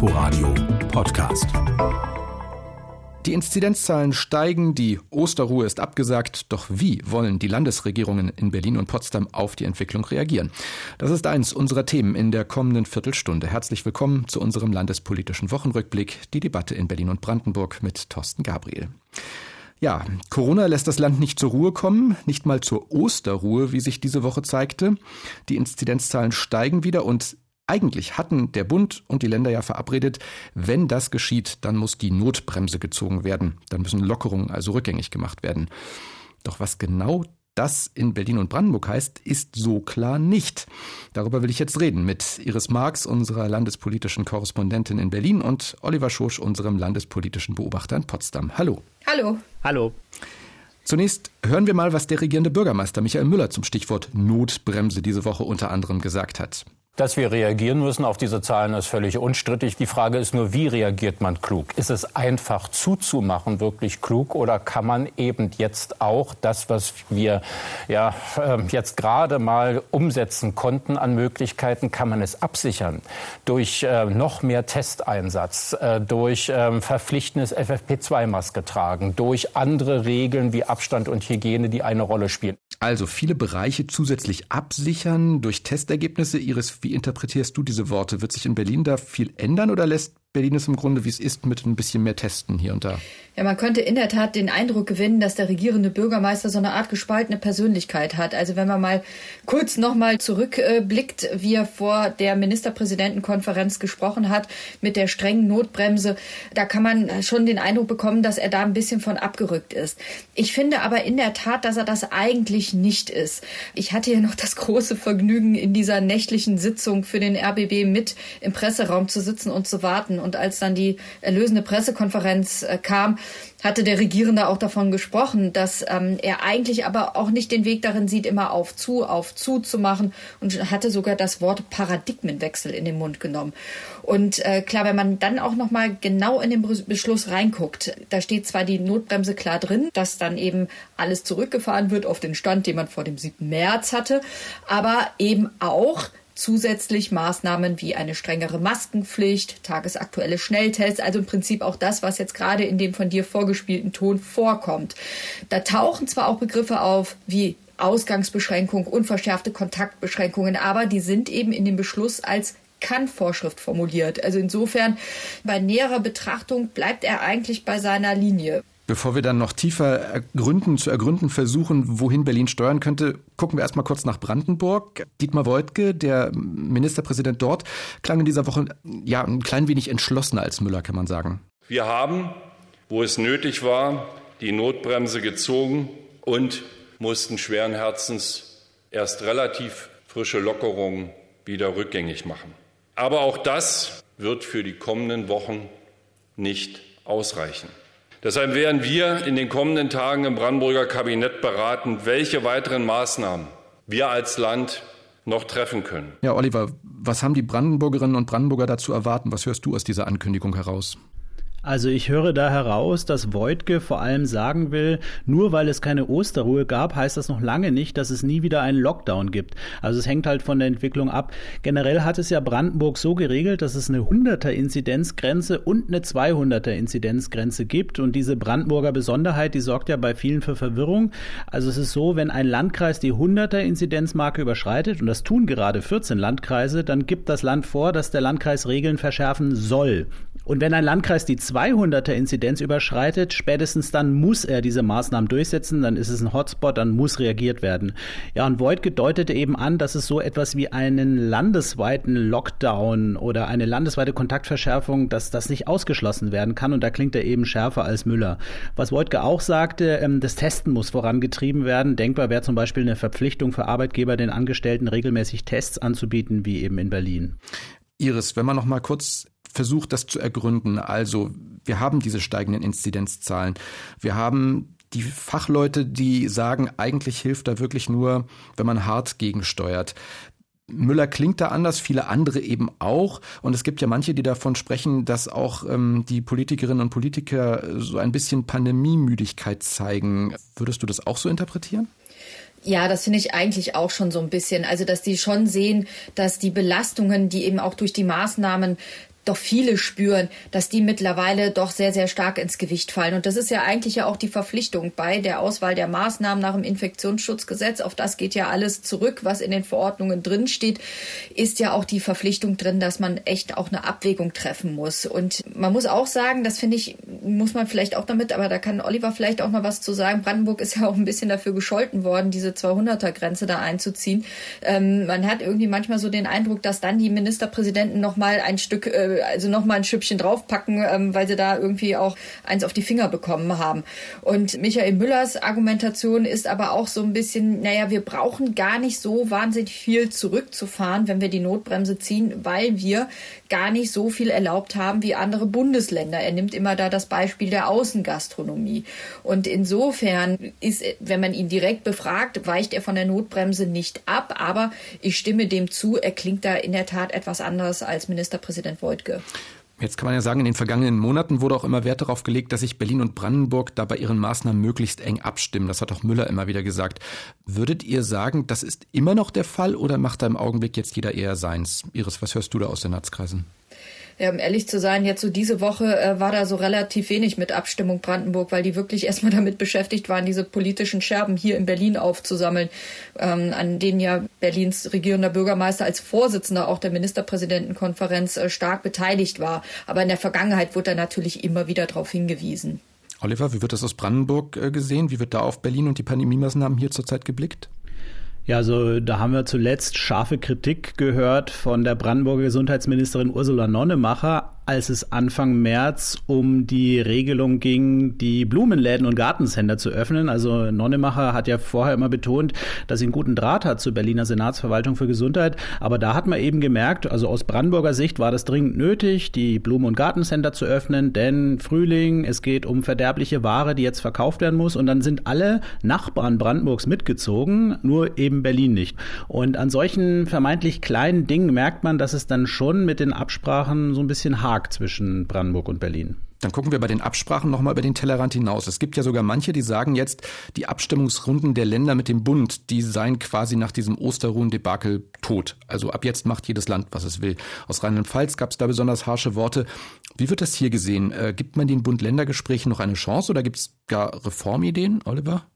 Inforadio Podcast. Die Inzidenzzahlen steigen, die Osterruhe ist abgesagt, doch wie wollen die Landesregierungen in Berlin und Potsdam auf die Entwicklung reagieren? Das ist eins unserer Themen in der kommenden Viertelstunde. Herzlich willkommen zu unserem landespolitischen Wochenrückblick, die Debatte in Berlin und Brandenburg mit Thorsten Gabriel. Ja, Corona lässt das Land nicht zur Ruhe kommen, nicht mal zur Osterruhe, wie sich diese Woche zeigte. Die Inzidenzzahlen steigen wieder und eigentlich hatten der Bund und die Länder ja verabredet, wenn das geschieht, dann muss die Notbremse gezogen werden. Dann müssen Lockerungen also rückgängig gemacht werden. Doch was genau das in Berlin und Brandenburg heißt, ist so klar nicht. Darüber will ich jetzt reden mit Iris Marx, unserer landespolitischen Korrespondentin in Berlin, und Oliver Schosch, unserem landespolitischen Beobachter in Potsdam. Hallo. Hallo. Hallo. Zunächst hören wir mal, was der regierende Bürgermeister Michael Müller zum Stichwort Notbremse diese Woche unter anderem gesagt hat. Dass wir reagieren müssen auf diese Zahlen ist völlig unstrittig. Die Frage ist nur, wie reagiert man klug? Ist es einfach zuzumachen wirklich klug oder kann man eben jetzt auch das, was wir ja ähm, jetzt gerade mal umsetzen konnten an Möglichkeiten, kann man es absichern durch äh, noch mehr Testeinsatz, äh, durch äh, verpflichtendes FFP2-Maske tragen, durch andere Regeln wie Abstand und Hygiene, die eine Rolle spielen. Also viele Bereiche zusätzlich absichern durch Testergebnisse. Iris, wie interpretierst du diese Worte? Wird sich in Berlin da viel ändern oder lässt Berlin ist im Grunde, wie es ist, mit ein bisschen mehr Testen hier und da. Ja, man könnte in der Tat den Eindruck gewinnen, dass der regierende Bürgermeister so eine Art gespaltene Persönlichkeit hat. Also wenn man mal kurz nochmal zurückblickt, wie er vor der Ministerpräsidentenkonferenz gesprochen hat mit der strengen Notbremse, da kann man schon den Eindruck bekommen, dass er da ein bisschen von abgerückt ist. Ich finde aber in der Tat, dass er das eigentlich nicht ist. Ich hatte ja noch das große Vergnügen, in dieser nächtlichen Sitzung für den RBB mit im Presseraum zu sitzen und zu warten und als dann die erlösende Pressekonferenz äh, kam, hatte der Regierende auch davon gesprochen, dass ähm, er eigentlich aber auch nicht den Weg darin sieht, immer auf zu, auf zu zu machen und hatte sogar das Wort Paradigmenwechsel in den Mund genommen. Und äh, klar, wenn man dann auch noch mal genau in den Beschluss reinguckt, da steht zwar die Notbremse klar drin, dass dann eben alles zurückgefahren wird auf den Stand, den man vor dem 7. März hatte, aber eben auch zusätzlich Maßnahmen wie eine strengere Maskenpflicht, tagesaktuelle Schnelltests, also im Prinzip auch das, was jetzt gerade in dem von dir vorgespielten Ton vorkommt. Da tauchen zwar auch Begriffe auf wie Ausgangsbeschränkung, unverschärfte Kontaktbeschränkungen, aber die sind eben in dem Beschluss als kann-Vorschrift formuliert. Also insofern, bei näherer Betrachtung bleibt er eigentlich bei seiner Linie. Bevor wir dann noch tiefer ergründen, zu ergründen versuchen, wohin Berlin steuern könnte, gucken wir erstmal kurz nach Brandenburg. Dietmar Woidke, der Ministerpräsident dort, klang in dieser Woche ja ein klein wenig entschlossener als Müller, kann man sagen. Wir haben, wo es nötig war, die Notbremse gezogen und mussten schweren Herzens erst relativ frische Lockerungen wieder rückgängig machen. Aber auch das wird für die kommenden Wochen nicht ausreichen. Deshalb werden wir in den kommenden Tagen im Brandenburger Kabinett beraten, welche weiteren Maßnahmen wir als Land noch treffen können. Ja, Oliver, was haben die Brandenburgerinnen und Brandenburger dazu erwarten? Was hörst du aus dieser Ankündigung heraus? Also ich höre da heraus, dass Voigtke vor allem sagen will, nur weil es keine Osterruhe gab, heißt das noch lange nicht, dass es nie wieder einen Lockdown gibt. Also es hängt halt von der Entwicklung ab. Generell hat es ja Brandenburg so geregelt, dass es eine 100er Inzidenzgrenze und eine 200er Inzidenzgrenze gibt und diese Brandenburger Besonderheit, die sorgt ja bei vielen für Verwirrung. Also es ist so, wenn ein Landkreis die 100er Inzidenzmarke überschreitet und das tun gerade 14 Landkreise, dann gibt das Land vor, dass der Landkreis Regeln verschärfen soll. Und wenn ein Landkreis die 200er Inzidenz überschreitet, spätestens dann muss er diese Maßnahmen durchsetzen, dann ist es ein Hotspot, dann muss reagiert werden. Ja, und Voigt deutete eben an, dass es so etwas wie einen landesweiten Lockdown oder eine landesweite Kontaktverschärfung, dass das nicht ausgeschlossen werden kann. Und da klingt er eben schärfer als Müller. Was Voigtke auch sagte, ähm, das Testen muss vorangetrieben werden. Denkbar wäre zum Beispiel eine Verpflichtung für Arbeitgeber, den Angestellten regelmäßig Tests anzubieten, wie eben in Berlin. Iris, wenn man noch mal kurz versucht, das zu ergründen. Also wir haben diese steigenden Inzidenzzahlen. Wir haben die Fachleute, die sagen, eigentlich hilft da wirklich nur, wenn man hart gegensteuert. Müller klingt da anders, viele andere eben auch. Und es gibt ja manche, die davon sprechen, dass auch ähm, die Politikerinnen und Politiker so ein bisschen Pandemiemüdigkeit zeigen. Würdest du das auch so interpretieren? Ja, das finde ich eigentlich auch schon so ein bisschen. Also, dass die schon sehen, dass die Belastungen, die eben auch durch die Maßnahmen doch viele spüren, dass die mittlerweile doch sehr, sehr stark ins Gewicht fallen. Und das ist ja eigentlich ja auch die Verpflichtung bei der Auswahl der Maßnahmen nach dem Infektionsschutzgesetz. Auf das geht ja alles zurück, was in den Verordnungen drin steht, ist ja auch die Verpflichtung drin, dass man echt auch eine Abwägung treffen muss. Und man muss auch sagen, das finde ich, muss man vielleicht auch damit, aber da kann Oliver vielleicht auch noch was zu sagen. Brandenburg ist ja auch ein bisschen dafür gescholten worden, diese 200er Grenze da einzuziehen. Ähm, man hat irgendwie manchmal so den Eindruck, dass dann die Ministerpräsidenten noch mal ein Stück äh, also noch mal ein Schüppchen draufpacken, ähm, weil sie da irgendwie auch eins auf die Finger bekommen haben. Und Michael Müllers Argumentation ist aber auch so ein bisschen, naja, wir brauchen gar nicht so wahnsinnig viel zurückzufahren, wenn wir die Notbremse ziehen, weil wir gar nicht so viel erlaubt haben wie andere Bundesländer. Er nimmt immer da das Beispiel der Außengastronomie. Und insofern ist, wenn man ihn direkt befragt, weicht er von der Notbremse nicht ab. Aber ich stimme dem zu, er klingt da in der Tat etwas anders als Ministerpräsident Wojtke. Jetzt kann man ja sagen, in den vergangenen Monaten wurde auch immer Wert darauf gelegt, dass sich Berlin und Brandenburg da bei ihren Maßnahmen möglichst eng abstimmen. Das hat auch Müller immer wieder gesagt. Würdet ihr sagen, das ist immer noch der Fall oder macht da im Augenblick jetzt jeder eher seins? Iris, was hörst du da aus den Netzkreisen? Ja, um ehrlich zu sein, jetzt so diese Woche äh, war da so relativ wenig mit Abstimmung Brandenburg, weil die wirklich erstmal damit beschäftigt waren, diese politischen Scherben hier in Berlin aufzusammeln, ähm, an denen ja Berlins regierender Bürgermeister als Vorsitzender auch der Ministerpräsidentenkonferenz äh, stark beteiligt war. Aber in der Vergangenheit wurde er natürlich immer wieder darauf hingewiesen. Oliver, wie wird das aus Brandenburg äh, gesehen? Wie wird da auf Berlin und die Pandemiemaßnahmen hier zurzeit geblickt? Ja, also da haben wir zuletzt scharfe Kritik gehört von der Brandenburger Gesundheitsministerin Ursula Nonnemacher, als es Anfang März um die Regelung ging, die Blumenläden und Gartencenter zu öffnen. Also Nonnemacher hat ja vorher immer betont, dass sie einen guten Draht hat zur Berliner Senatsverwaltung für Gesundheit. Aber da hat man eben gemerkt, also aus Brandenburger Sicht war das dringend nötig, die Blumen- und Gartencenter zu öffnen, denn Frühling, es geht um verderbliche Ware, die jetzt verkauft werden muss. Und dann sind alle Nachbarn Brandenburgs mitgezogen, nur eben Berlin nicht. Und an solchen vermeintlich kleinen Dingen merkt man, dass es dann schon mit den Absprachen so ein bisschen hakt Markt zwischen Brandenburg und Berlin. Dann gucken wir bei den Absprachen nochmal über den Tellerrand hinaus. Es gibt ja sogar manche, die sagen jetzt, die Abstimmungsrunden der Länder mit dem Bund, die seien quasi nach diesem Osterruhen-Debakel tot. Also ab jetzt macht jedes Land, was es will. Aus Rheinland-Pfalz gab es da besonders harsche Worte. Wie wird das hier gesehen? Äh, gibt man den Bund-Länder-Gesprächen noch eine Chance oder gibt es gar Reformideen, Oliver?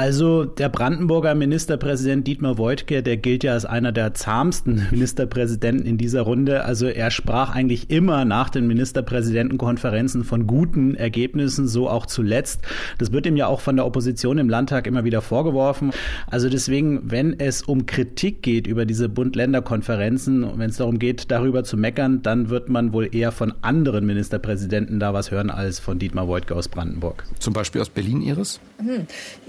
Also der Brandenburger Ministerpräsident Dietmar Woidke, der gilt ja als einer der zahmsten Ministerpräsidenten in dieser Runde. Also er sprach eigentlich immer nach den Ministerpräsidentenkonferenzen von guten Ergebnissen, so auch zuletzt. Das wird ihm ja auch von der Opposition im Landtag immer wieder vorgeworfen. Also deswegen, wenn es um Kritik geht über diese Bund-Länder-Konferenzen, wenn es darum geht, darüber zu meckern, dann wird man wohl eher von anderen Ministerpräsidenten da was hören als von Dietmar Woidke aus Brandenburg. Zum Beispiel aus Berlin, Iris? Hm.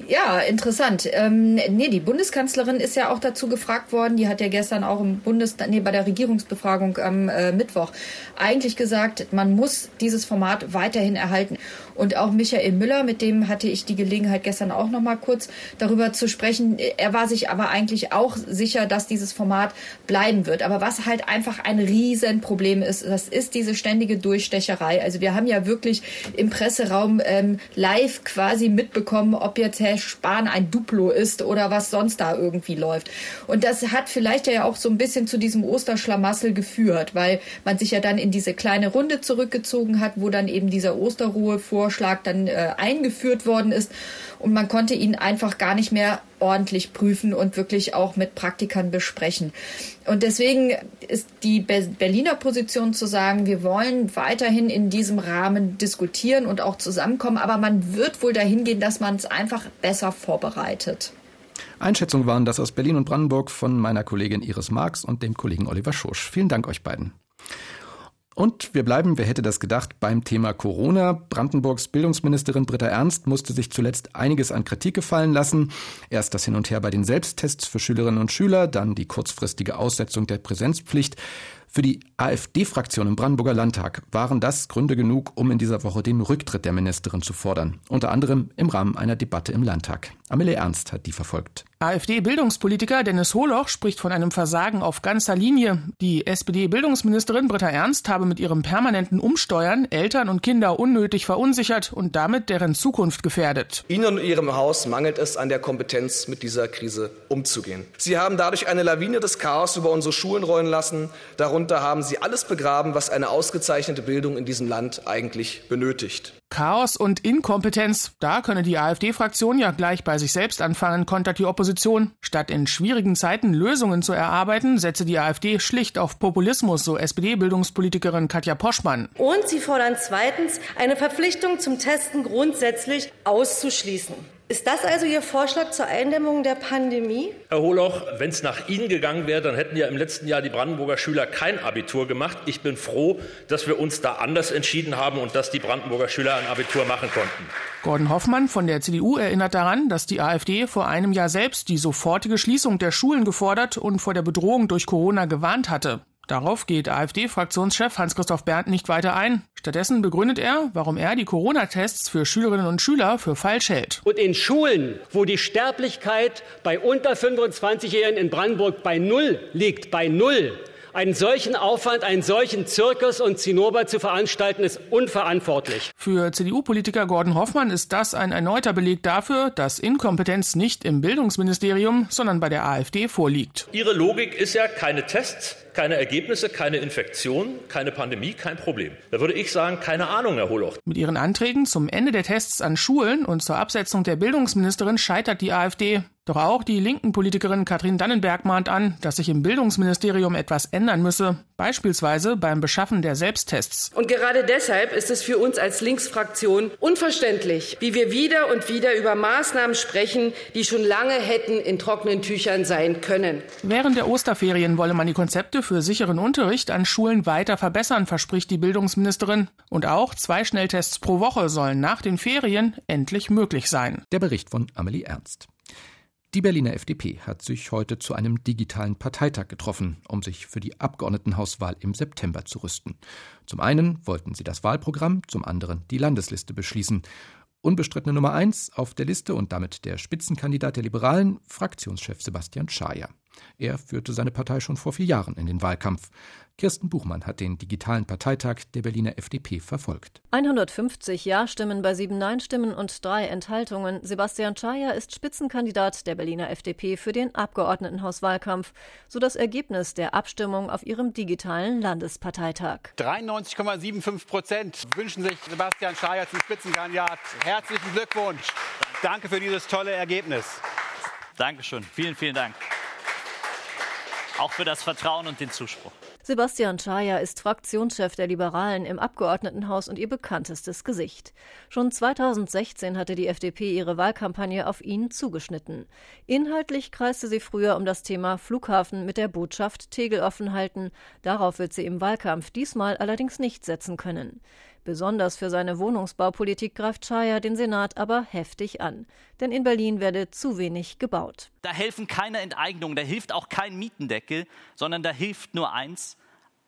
Ja, interessant. Ähm, nee, die Bundeskanzlerin ist ja auch dazu gefragt worden. Die hat ja gestern auch im Bundes, nee, bei der Regierungsbefragung am äh, Mittwoch eigentlich gesagt, man muss dieses Format weiterhin erhalten. Und auch Michael Müller, mit dem hatte ich die Gelegenheit gestern auch noch mal kurz darüber zu sprechen. Er war sich aber eigentlich auch sicher, dass dieses Format bleiben wird. Aber was halt einfach ein Riesenproblem ist, das ist diese ständige Durchstecherei. Also wir haben ja wirklich im Presseraum ähm, live quasi mitbekommen, ob jetzt Herr Spahn ein Duplo ist oder was sonst da irgendwie läuft. Und das hat vielleicht ja auch so ein bisschen zu diesem Osterschlamassel geführt, weil man sich ja dann in diese kleine Runde zurückgezogen hat, wo dann eben dieser Osterruhe vor Vorschlag dann äh, eingeführt worden ist. Und man konnte ihn einfach gar nicht mehr ordentlich prüfen und wirklich auch mit Praktikern besprechen. Und deswegen ist die Berliner Position zu sagen, wir wollen weiterhin in diesem Rahmen diskutieren und auch zusammenkommen, aber man wird wohl dahin gehen, dass man es einfach besser vorbereitet. Einschätzungen waren das aus Berlin und Brandenburg von meiner Kollegin Iris Marx und dem Kollegen Oliver Schosch. Vielen Dank euch beiden. Und wir bleiben, wer hätte das gedacht, beim Thema Corona. Brandenburgs Bildungsministerin Britta Ernst musste sich zuletzt einiges an Kritik gefallen lassen. Erst das Hin und Her bei den Selbsttests für Schülerinnen und Schüler, dann die kurzfristige Aussetzung der Präsenzpflicht. Für die AfD-Fraktion im Brandenburger Landtag waren das Gründe genug, um in dieser Woche den Rücktritt der Ministerin zu fordern. Unter anderem im Rahmen einer Debatte im Landtag. Amelie Ernst hat die verfolgt. AfD-Bildungspolitiker Dennis Holoch spricht von einem Versagen auf ganzer Linie. Die SPD-Bildungsministerin Britta Ernst habe mit ihrem permanenten Umsteuern Eltern und Kinder unnötig verunsichert und damit deren Zukunft gefährdet. Ihnen und Ihrem Haus mangelt es an der Kompetenz, mit dieser Krise umzugehen. Sie haben dadurch eine Lawine des Chaos über unsere Schulen rollen lassen. Darunter haben Sie alles begraben, was eine ausgezeichnete Bildung in diesem Land eigentlich benötigt. Chaos und Inkompetenz, da könne die AfD-Fraktion ja gleich bei sich selbst anfangen, kontert die Opposition. Statt in schwierigen Zeiten Lösungen zu erarbeiten, setze die AfD schlicht auf Populismus, so SPD-Bildungspolitikerin Katja Poschmann. Und sie fordern zweitens, eine Verpflichtung zum Testen grundsätzlich auszuschließen. Ist das also Ihr Vorschlag zur Eindämmung der Pandemie? Herr Holoch, wenn es nach Ihnen gegangen wäre, dann hätten ja im letzten Jahr die Brandenburger Schüler kein Abitur gemacht. Ich bin froh, dass wir uns da anders entschieden haben und dass die Brandenburger Schüler ein Abitur machen konnten. Gordon Hoffmann von der CDU erinnert daran, dass die AfD vor einem Jahr selbst die sofortige Schließung der Schulen gefordert und vor der Bedrohung durch Corona gewarnt hatte. Darauf geht AfD-Fraktionschef Hans-Christoph Berndt nicht weiter ein. Stattdessen begründet er, warum er die Corona-Tests für Schülerinnen und Schüler für falsch hält. Und in Schulen, wo die Sterblichkeit bei unter 25-Jährigen in Brandenburg bei Null liegt, bei Null, einen solchen Aufwand, einen solchen Zirkus und Zinnober zu veranstalten, ist unverantwortlich. Für CDU-Politiker Gordon Hoffmann ist das ein erneuter Beleg dafür, dass Inkompetenz nicht im Bildungsministerium, sondern bei der AfD vorliegt. Ihre Logik ist ja keine Tests, keine Ergebnisse, keine Infektion, keine Pandemie, kein Problem. Da würde ich sagen, keine Ahnung, Herr Holoch. Mit ihren Anträgen zum Ende der Tests an Schulen und zur Absetzung der Bildungsministerin scheitert die AfD. Doch auch die linken Politikerin Katrin Dannenberg mahnt an, dass sich im Bildungsministerium etwas ändern müsse, beispielsweise beim Beschaffen der Selbsttests. Und gerade deshalb ist es für uns als Linksfraktion unverständlich, wie wir wieder und wieder über Maßnahmen sprechen, die schon lange hätten in trockenen Tüchern sein können. Während der Osterferien wolle man die Konzepte für sicheren Unterricht an Schulen weiter verbessern, verspricht die Bildungsministerin. Und auch zwei Schnelltests pro Woche sollen nach den Ferien endlich möglich sein. Der Bericht von Amelie Ernst. Die Berliner FDP hat sich heute zu einem digitalen Parteitag getroffen, um sich für die Abgeordnetenhauswahl im September zu rüsten. Zum einen wollten sie das Wahlprogramm, zum anderen die Landesliste beschließen. Unbestrittene Nummer eins auf der Liste und damit der Spitzenkandidat der Liberalen, Fraktionschef Sebastian Schaja. Er führte seine Partei schon vor vier Jahren in den Wahlkampf. Kirsten Buchmann hat den digitalen Parteitag der Berliner FDP verfolgt. 150 Ja-Stimmen bei sieben Nein-Stimmen und drei Enthaltungen. Sebastian Schaja ist Spitzenkandidat der Berliner FDP für den Abgeordnetenhauswahlkampf. So das Ergebnis der Abstimmung auf ihrem digitalen Landesparteitag. 93,75 Prozent wünschen sich Sebastian Schaja zum Spitzenkandidat. Herzlichen Glückwunsch. Danke für dieses tolle Ergebnis. Dankeschön. Vielen, vielen Dank auch für das Vertrauen und den Zuspruch. Sebastian Schaja ist Fraktionschef der Liberalen im Abgeordnetenhaus und ihr bekanntestes Gesicht. Schon 2016 hatte die FDP ihre Wahlkampagne auf ihn zugeschnitten. Inhaltlich kreiste sie früher um das Thema Flughafen mit der Botschaft Tegel offen halten. Darauf wird sie im Wahlkampf diesmal allerdings nicht setzen können. Besonders für seine Wohnungsbaupolitik greift Schaja den Senat aber heftig an. Denn in Berlin werde zu wenig gebaut. Da helfen keine Enteignungen, da hilft auch kein Mietendeckel, sondern da hilft nur eins,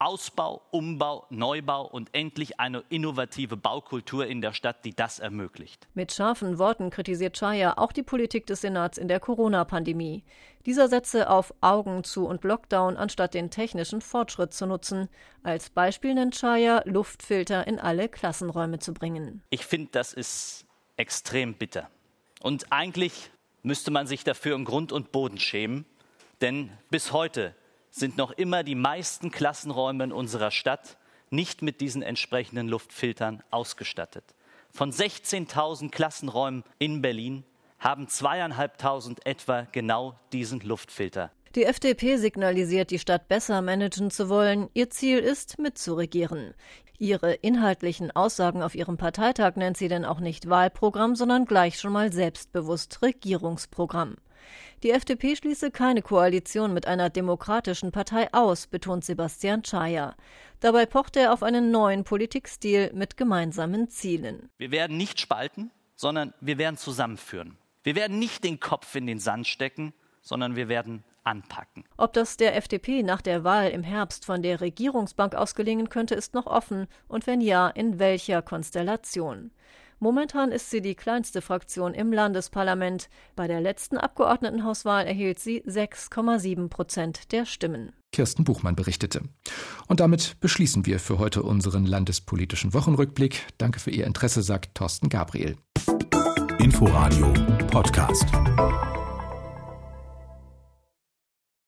Ausbau, Umbau, Neubau und endlich eine innovative Baukultur in der Stadt, die das ermöglicht. Mit scharfen Worten kritisiert Chaya auch die Politik des Senats in der Corona-Pandemie. Dieser setze auf Augen zu und Lockdown, anstatt den technischen Fortschritt zu nutzen. Als Beispiel nennt Chaya, Luftfilter in alle Klassenräume zu bringen. Ich finde, das ist extrem bitter. Und eigentlich müsste man sich dafür im Grund und Boden schämen, denn bis heute sind noch immer die meisten Klassenräume in unserer Stadt nicht mit diesen entsprechenden Luftfiltern ausgestattet. Von 16.000 Klassenräumen in Berlin haben zweieinhalbtausend etwa genau diesen Luftfilter. Die FDP signalisiert, die Stadt besser managen zu wollen. Ihr Ziel ist, mitzuregieren. Ihre inhaltlichen Aussagen auf ihrem Parteitag nennt sie denn auch nicht Wahlprogramm, sondern gleich schon mal selbstbewusst Regierungsprogramm. Die FDP schließe keine Koalition mit einer demokratischen Partei aus, betont Sebastian Czaja. Dabei pocht er auf einen neuen Politikstil mit gemeinsamen Zielen. Wir werden nicht spalten, sondern wir werden zusammenführen. Wir werden nicht den Kopf in den Sand stecken, sondern wir werden anpacken. Ob das der FDP nach der Wahl im Herbst von der Regierungsbank aus gelingen könnte, ist noch offen und wenn ja, in welcher Konstellation. Momentan ist sie die kleinste Fraktion im Landesparlament. Bei der letzten Abgeordnetenhauswahl erhielt sie 6,7 Prozent der Stimmen. Kirsten Buchmann berichtete. Und damit beschließen wir für heute unseren landespolitischen Wochenrückblick. Danke für Ihr Interesse, sagt Thorsten Gabriel. Inforadio Podcast.